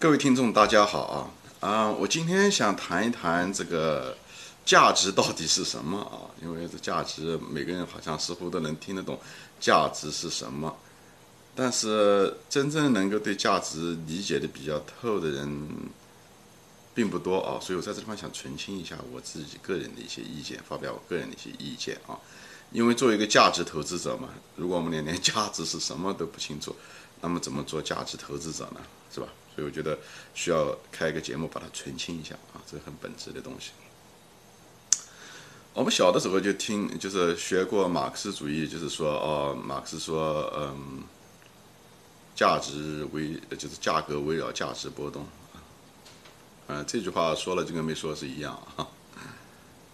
各位听众，大家好啊！啊，我今天想谈一谈这个价值到底是什么啊？因为这价值，每个人好像似乎都能听得懂价值是什么，但是真正能够对价值理解的比较透的人并不多啊。所以我在这地方想澄清一下我自己个人的一些意见，发表我个人的一些意见啊。因为作为一个价值投资者嘛，如果我们连连价值是什么都不清楚，那么怎么做价值投资者呢？是吧？所以我觉得需要开一个节目把它澄清一下啊，这是很本质的东西。我们小的时候就听，就是学过马克思主义，就是说哦，马克思说，嗯，价值围就是价格围绕价值波动，嗯，这句话说了就跟没说是一样啊，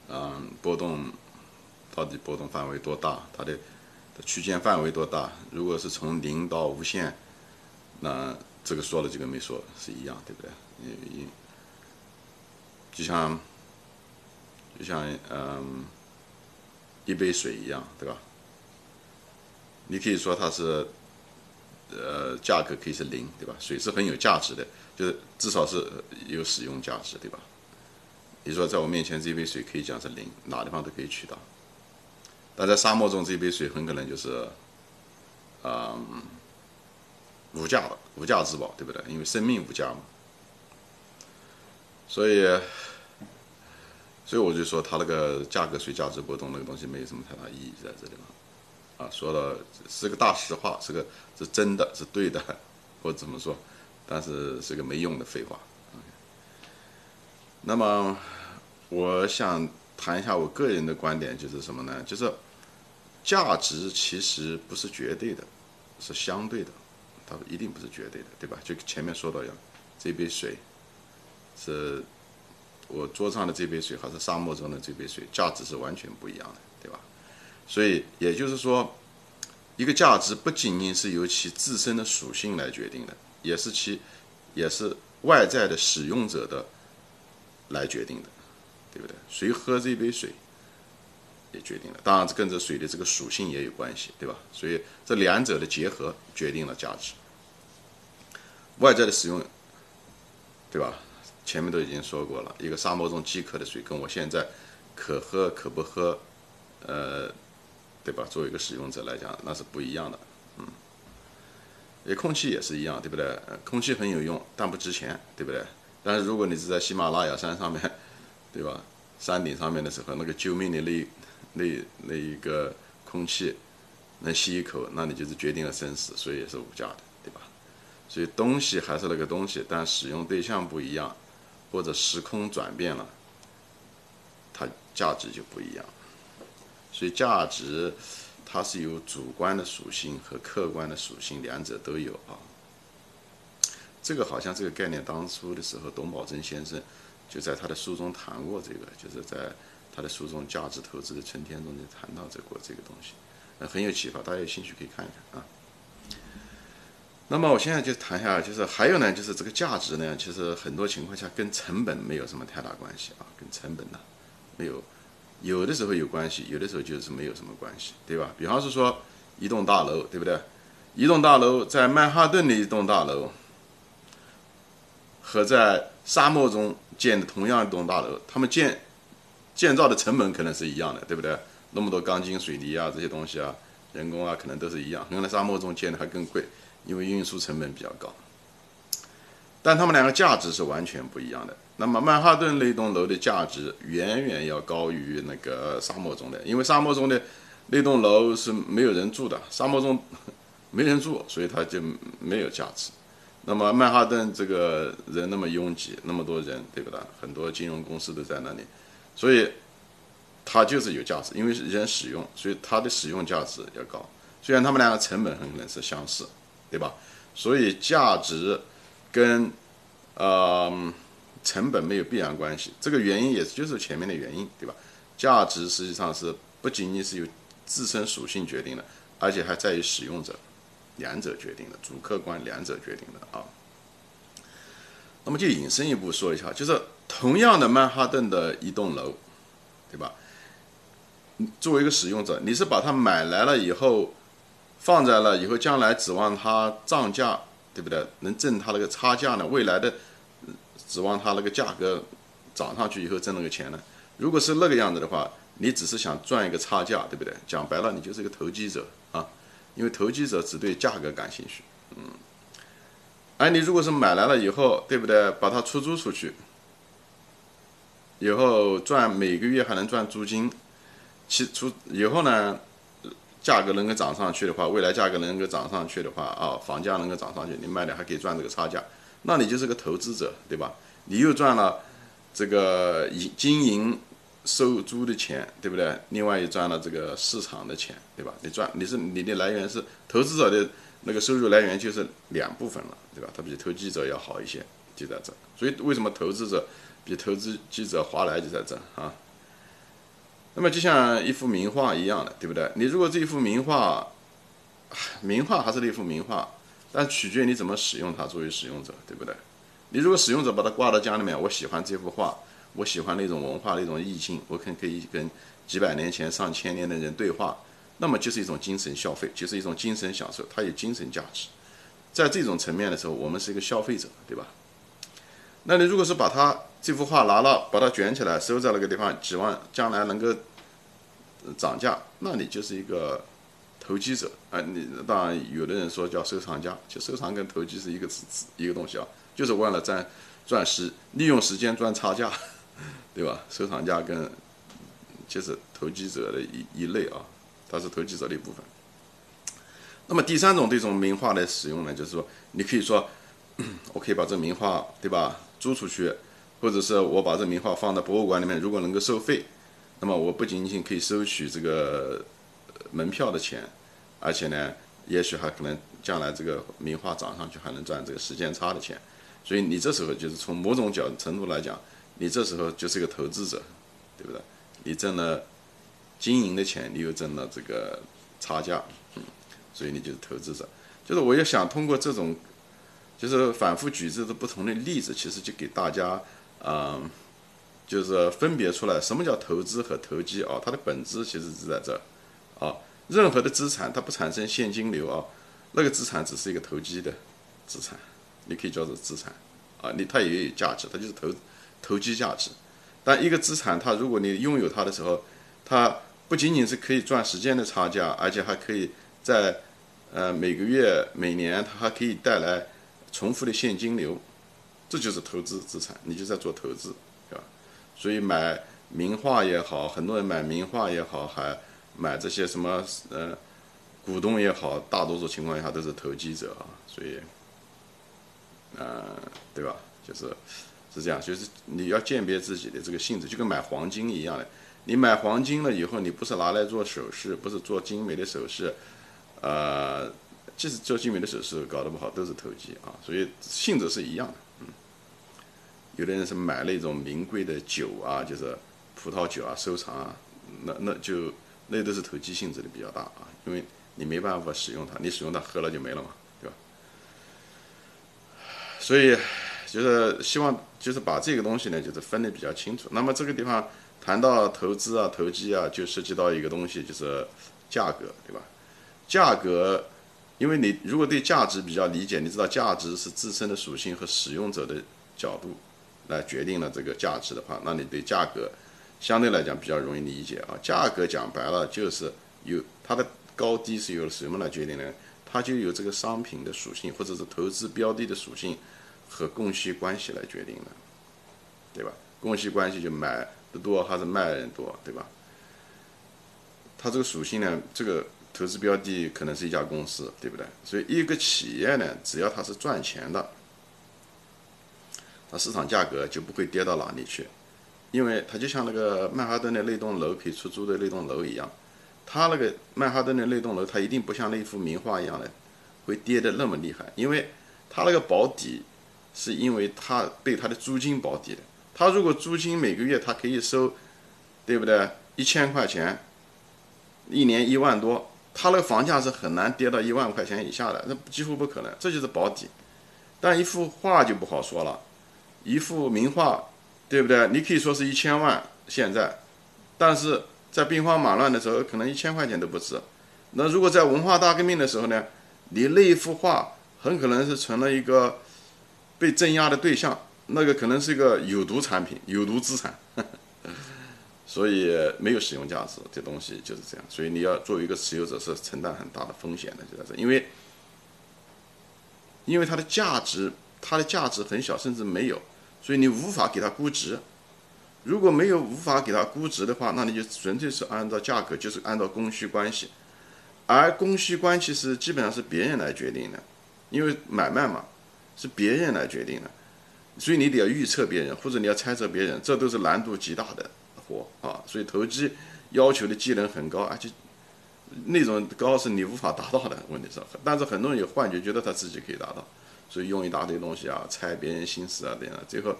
嗯，波动到底波动范围多大？它的区间范围多大？如果是从零到无限，那这个说了就跟没说是一样，对不对？你你就像就像嗯一杯水一样，对吧？你可以说它是呃价格可以是零，对吧？水是很有价值的，就是至少是有使用价值，对吧？你说在我面前这杯水可以讲是零，哪地方都可以取到。但在沙漠中这杯水很可能就是嗯。无价无价之宝，对不对？因为生命无价嘛，所以，所以我就说它那个价格随价值波动那个东西没有什么太大意义在这里嘛，啊，说的是个大实话，是个是真的是对的，或怎么说？但是是个没用的废话。那么，我想谈一下我个人的观点，就是什么呢？就是价值其实不是绝对的，是相对的。它一定不是绝对的，对吧？就前面说到一样，这杯水是我桌上的这杯水，还是沙漠中的这杯水，价值是完全不一样的，对吧？所以也就是说，一个价值不仅仅是由其自身的属性来决定的，也是其也是外在的使用者的来决定的，对不对？谁喝这杯水？也决定了，当然这跟这水的这个属性也有关系，对吧？所以这两者的结合决定了价值。外在的使用，对吧？前面都已经说过了，一个沙漠中饥渴的水，跟我现在可喝可不喝，呃，对吧？作为一个使用者来讲，那是不一样的。嗯，也空气也是一样，对不对？空气很有用，但不值钱，对不对？但是如果你是在喜马拉雅山上面，对吧？山顶上面的时候，那个救命的力。那那一个空气能吸一口，那你就是决定了生死，所以也是无价的，对吧？所以东西还是那个东西，但使用对象不一样，或者时空转变了，它价值就不一样。所以价值它是有主观的属性和客观的属性，两者都有啊。这个好像这个概念当初的时候，董宝珍先生就在他的书中谈过，这个就是在。他的书中《价值投资的春天》中就谈到这过这个东西，呃，很有启发，大家有兴趣可以看一看啊。那么我现在就谈一下，就是还有呢，就是这个价值呢，其实很多情况下跟成本没有什么太大关系啊，跟成本呢没有，有的时候有关系，有的时候就是没有什么关系，对吧？比方是说一栋大楼，对不对？一栋大楼在曼哈顿的一栋大楼，和在沙漠中建的同样一栋大楼，他们建。建造的成本可能是一样的，对不对？那么多钢筋水泥啊，这些东西啊，人工啊，可能都是一样。可能在沙漠中建的还更贵，因为运输成本比较高。但他们两个价值是完全不一样的。那么曼哈顿那栋楼的价值远远要高于那个沙漠中的，因为沙漠中的那栋楼是没有人住的，沙漠中没人住，所以它就没有价值。那么曼哈顿这个人那么拥挤，那么多人，对不对？很多金融公司都在那里。所以，它就是有价值，因为人使用，所以它的使用价值要高。虽然他们两个成本很可能是相似，对吧？所以价值跟呃成本没有必然关系。这个原因也就是前面的原因，对吧？价值实际上是不仅仅是由自身属性决定的，而且还在于使用者，两者决定的，主客观两者决定的啊。那么就引申一步说一下，就是。同样的曼哈顿的一栋楼，对吧？作为一个使用者，你是把它买来了以后，放在了以后，将来指望它涨价对不对？能挣它那个差价呢？未来的指望它那个价格涨上去以后挣那个钱呢？如果是那个样子的话，你只是想赚一个差价，对不对？讲白了，你就是一个投机者啊，因为投机者只对价格感兴趣，嗯。哎你如果是买来了以后，对不对？把它出租出去，以后赚每个月还能赚租金，其出以后呢，价格能够涨上去的话，未来价格能够涨上去的话啊，房价能够涨上去，你卖的还可以赚这个差价，那你就是个投资者，对吧？你又赚了这个营经营收租的钱，对不对？另外又赚了这个市场的钱，对吧？你赚你是你的来源是投资者的。那个收入来源就是两部分了，对吧？它比投机者要好一些，就在这。所以为什么投资者比投资机者划来就在这啊？那么就像一幅名画一样的，对不对？你如果这一幅名画，名画还是那幅名画，但取决于你怎么使用它作为使用者，对不对？你如果使用者把它挂到家里面，我喜欢这幅画，我喜欢那种文化那种意境，我可可以跟几百年前、上千年的人对话。那么就是一种精神消费，就是一种精神享受，它有精神价值。在这种层面的时候，我们是一个消费者，对吧？那你如果是把它这幅画拿了，把它卷起来收在那个地方，指望将来能够涨价，那你就是一个投机者啊！你当然有的人说叫收藏家，就收藏跟投机是一个一个东西啊，就是为了赚赚时利用时间赚差价，对吧？收藏家跟就是投机者的一一类啊。它是投机者的一部分。那么第三种对这种名画的使用呢，就是说，你可以说，我可以把这名画，对吧，租出去，或者是我把这名画放在博物馆里面，如果能够收费，那么我不仅仅可以收取这个门票的钱，而且呢，也许还可能将来这个名画涨上去，还能赚这个时间差的钱。所以你这时候就是从某种角程度来讲，你这时候就是个投资者，对不对？你挣了。经营的钱，你又挣了这个差价，嗯，所以你就是投资者。就是我也想通过这种，就是反复举这个不同的例子，其实就给大家，嗯，就是分别出来什么叫投资和投机啊？它的本质其实是在这，啊，任何的资产它不产生现金流啊，那个资产只是一个投机的资产，你可以叫做资产，啊，你它也有价值，它就是投投机价值。但一个资产，它如果你拥有它的时候，它不仅仅是可以赚时间的差价，而且还可以在呃每个月、每年，它还可以带来重复的现金流，这就是投资资产，你就在做投资，对吧？所以买名画也好，很多人买名画也好，还买这些什么呃股东也好，大多数情况下都是投机者啊，所以，呃，对吧？就是是这样，就是你要鉴别自己的这个性质，就跟买黄金一样的。你买黄金了以后，你不是拿来做首饰，不是做精美的首饰，呃，即使做精美的首饰搞得不好，都是投机啊。所以性质是一样的，嗯。有的人是买那种名贵的酒啊，就是葡萄酒啊，收藏啊，那那就那都是投机性质的比较大啊，因为你没办法使用它，你使用它喝了就没了嘛，对吧？所以就是希望就是把这个东西呢，就是分得比较清楚。那么这个地方。谈到投资啊、投机啊，就涉及到一个东西，就是价格，对吧？价格，因为你如果对价值比较理解，你知道价值是自身的属性和使用者的角度来决定了这个价值的话，那你对价格相对来讲比较容易理解啊。价格讲白了就是由它的高低是由什么来决定呢？它就由这个商品的属性或者是投资标的的属性和供需关系来决定的，对吧？供需关系就买。多还是卖的人多，对吧？它这个属性呢，这个投资标的可能是一家公司，对不对？所以一个企业呢，只要它是赚钱的，它市场价格就不会跌到哪里去，因为它就像那个曼哈顿的那栋楼可以出租的那栋楼一样，它那个曼哈顿的那栋楼，它一定不像那幅名画一样的会跌的那么厉害，因为它那个保底是因为它被它的租金保底的。他如果租金每个月他可以收，对不对？一千块钱，一年一万多，他那个房价是很难跌到一万块钱以下的，那几乎不可能。这就是保底。但一幅画就不好说了，一幅名画，对不对？你可以说是一千万现在，但是在兵荒马乱的时候，可能一千块钱都不值。那如果在文化大革命的时候呢？你那一幅画很可能是成了一个被镇压的对象，那个可能是一个有毒产品、有毒资产，所以没有使用价值。这东西就是这样，所以你要作为一个持有者是承担很大的风险的，就在这，因为因为它的价值，它的价值很小，甚至没有，所以你无法给它估值。如果没有无法给它估值的话，那你就纯粹是按照价格，就是按照供需关系，而供需关系是基本上是别人来决定的。因为买卖嘛，是别人来决定的，所以你得要预测别人，或者你要猜测别人，这都是难度极大的活啊。所以投机要求的技能很高，而且那种高是你无法达到的。问题是，但是很多人有幻觉，觉得他自己可以达到，所以用一大堆东西啊，猜别人心思啊，这样最后，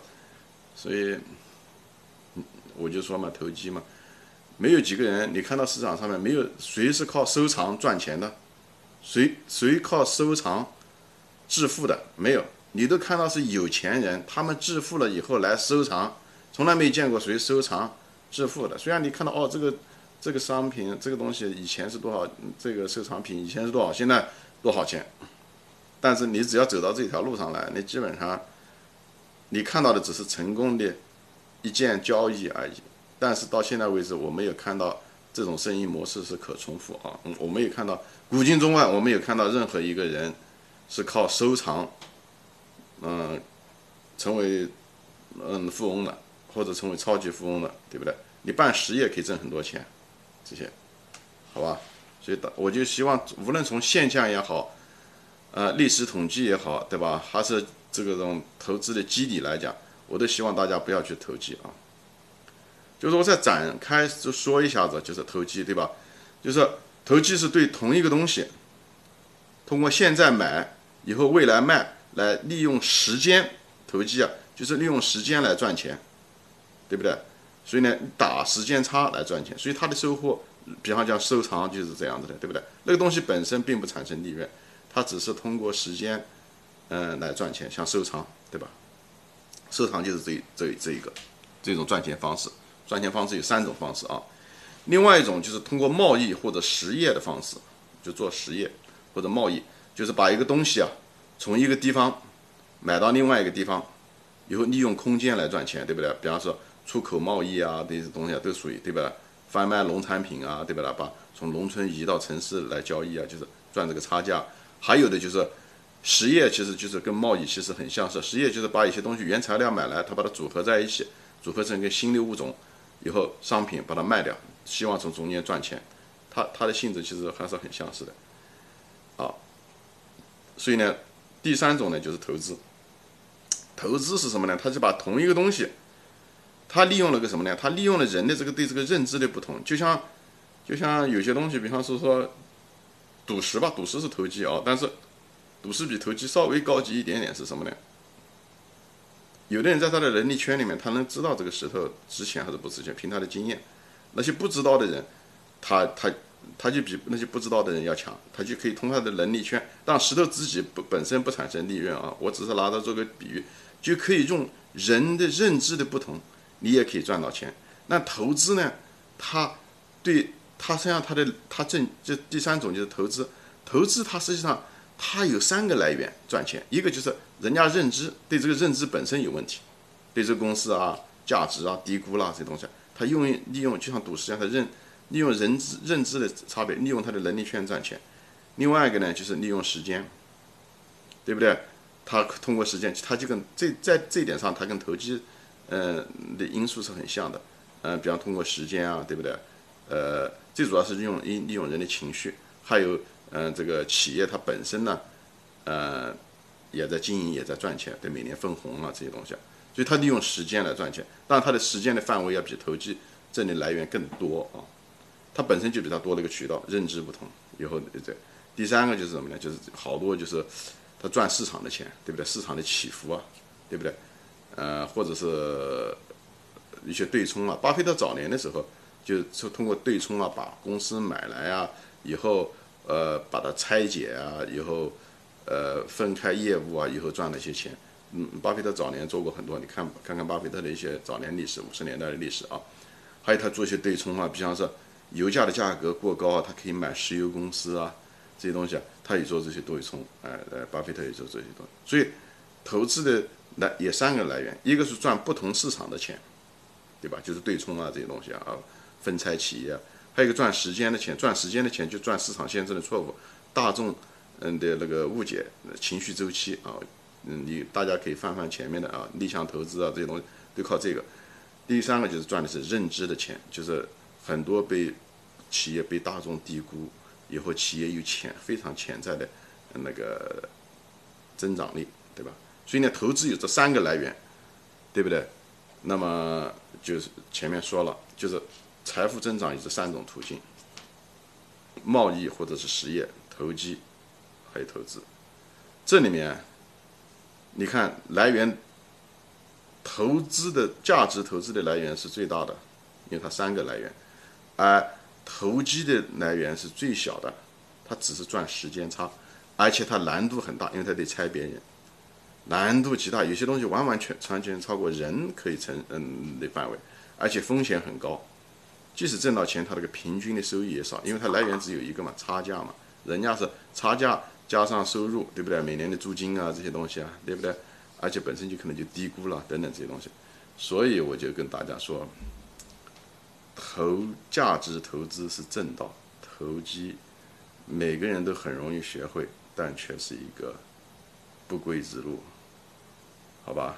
所以我就说嘛，投机嘛，没有几个人，你看到市场上面没有谁是靠收藏赚钱的，谁谁靠收藏。致富的没有，你都看到是有钱人，他们致富了以后来收藏，从来没见过谁收藏致富的。虽然你看到哦，这个这个商品这个东西以前是多少，这个收藏品以前是多少，现在多少钱，但是你只要走到这条路上来，你基本上你看到的只是成功的一件交易而已。但是到现在为止，我没有看到这种生意模式是可重复啊，我没有看到古今中外，我没有看到任何一个人。是靠收藏，嗯，成为嗯富翁的，或者成为超级富翁的，对不对？你办实业可以挣很多钱，这些，好吧？所以，我就希望，无论从现象也好，呃，历史统计也好，对吧？还是这个种投资的基底来讲，我都希望大家不要去投机啊。就是我再展开就说一下子，就是投机，对吧？就是投机是对同一个东西，通过现在买。以后未来卖来利用时间投机啊，就是利用时间来赚钱，对不对？所以呢，打时间差来赚钱。所以它的收获，比方讲收藏就是这样子的，对不对？那个东西本身并不产生利润，它只是通过时间，嗯，来赚钱，像收藏，对吧？收藏就是这这这一个这种赚钱方式。赚钱方式有三种方式啊。另外一种就是通过贸易或者实业的方式，就做实业或者贸易。就是把一个东西啊，从一个地方买到另外一个地方，以后利用空间来赚钱，对不对？比方说出口贸易啊，这些东西，都属于对吧？贩卖农产品啊，对不对？把从农村移到城市来交易啊，就是赚这个差价。还有的就是实业，其实就是跟贸易其实很相似。实业就是把一些东西原材料买来，它把它组合在一起，组合成一个新的物种，以后商品把它卖掉，希望从中间赚钱。它它的性质其实还是很相似的，啊。所以呢，第三种呢就是投资。投资是什么呢？他就把同一个东西，他利用了个什么呢？他利用了人的这个对这个认知的不同。就像，就像有些东西，比方说说赌石吧，赌石是投机啊，但是赌石比投机稍微高级一点点是什么呢？有的人在他的能力圈里面，他能知道这个石头值钱还是不值钱，凭他的经验。那些不知道的人，他他。他就比那些不知道的人要强，他就可以通过他的能力圈，但石头自己不本身不产生利润啊。我只是拿它做个比喻，就可以用人的认知的不同，你也可以赚到钱。那投资呢？它对它实际上它的它正这第三种就是投资，投资它实际上它有三个来源赚钱，一个就是人家认知对这个认知本身有问题，对这个公司啊价值啊低估了这些东西，他用利用就像赌石一样，他认。利用认知认知的差别，利用他的能力圈赚钱。另外一个呢，就是利用时间，对不对？他通过时间，他就跟这在这一点上，他跟投机，嗯的因素是很像的。嗯，比方通过时间啊，对不对？呃，最主要是利用利利用人的情绪，还有嗯，这个企业它本身呢，呃，也在经营，也在赚钱，对，每年分红啊这些东西。所以他利用时间来赚钱，当然他的时间的范围要比投机挣的来源更多啊。它本身就比它多了一个渠道，认知不同，以后这第三个就是什么呢？就是好多就是他赚市场的钱，对不对？市场的起伏啊，对不对？呃，或者是一些对冲啊。巴菲特早年的时候就是通过对冲啊，把公司买来啊，以后呃把它拆解啊，以后呃分开业务啊，以后赚了一些钱。嗯，巴菲特早年做过很多，你看看看巴菲特的一些早年历史，五十年代的历史啊，还有他做一些对冲啊，比方说。油价的价格过高啊，他可以买石油公司啊，这些东西啊，他也做这些对冲，哎，呃，巴菲特也做这些东西。所以，投资的来也三个来源，一个是赚不同市场的钱，对吧？就是对冲啊这些东西啊，分拆企业，还有一个赚时间的钱，赚时间的钱就赚市场现在的错误，大众嗯的那个误解，情绪周期啊，嗯，你大家可以翻翻前面的啊，逆向投资啊这些东西都靠这个。第三个就是赚的是认知的钱，就是很多被企业被大众低估。以后企业有潜非常潜在的那个增长力，对吧？所以呢，投资有这三个来源，对不对？那么就是前面说了，就是财富增长有这三种途径：贸易或者是实业、投机，还有投资。这里面你看来源，投资的价值投资的来源是最大的，因为它三个来源，而。投机的来源是最小的，它只是赚时间差，而且它难度很大，因为它得猜别人，难度极大。有些东西完完全全超过人可以承嗯的范围，而且风险很高。即使挣到钱，它这个平均的收益也少，因为它来源只有一个嘛，差价嘛。人家是差价加上收入，对不对？每年的租金啊这些东西啊，对不对？而且本身就可能就低估了等等这些东西。所以我就跟大家说。投价值投资是正道，投机每个人都很容易学会，但却是一个不归之路，好吧？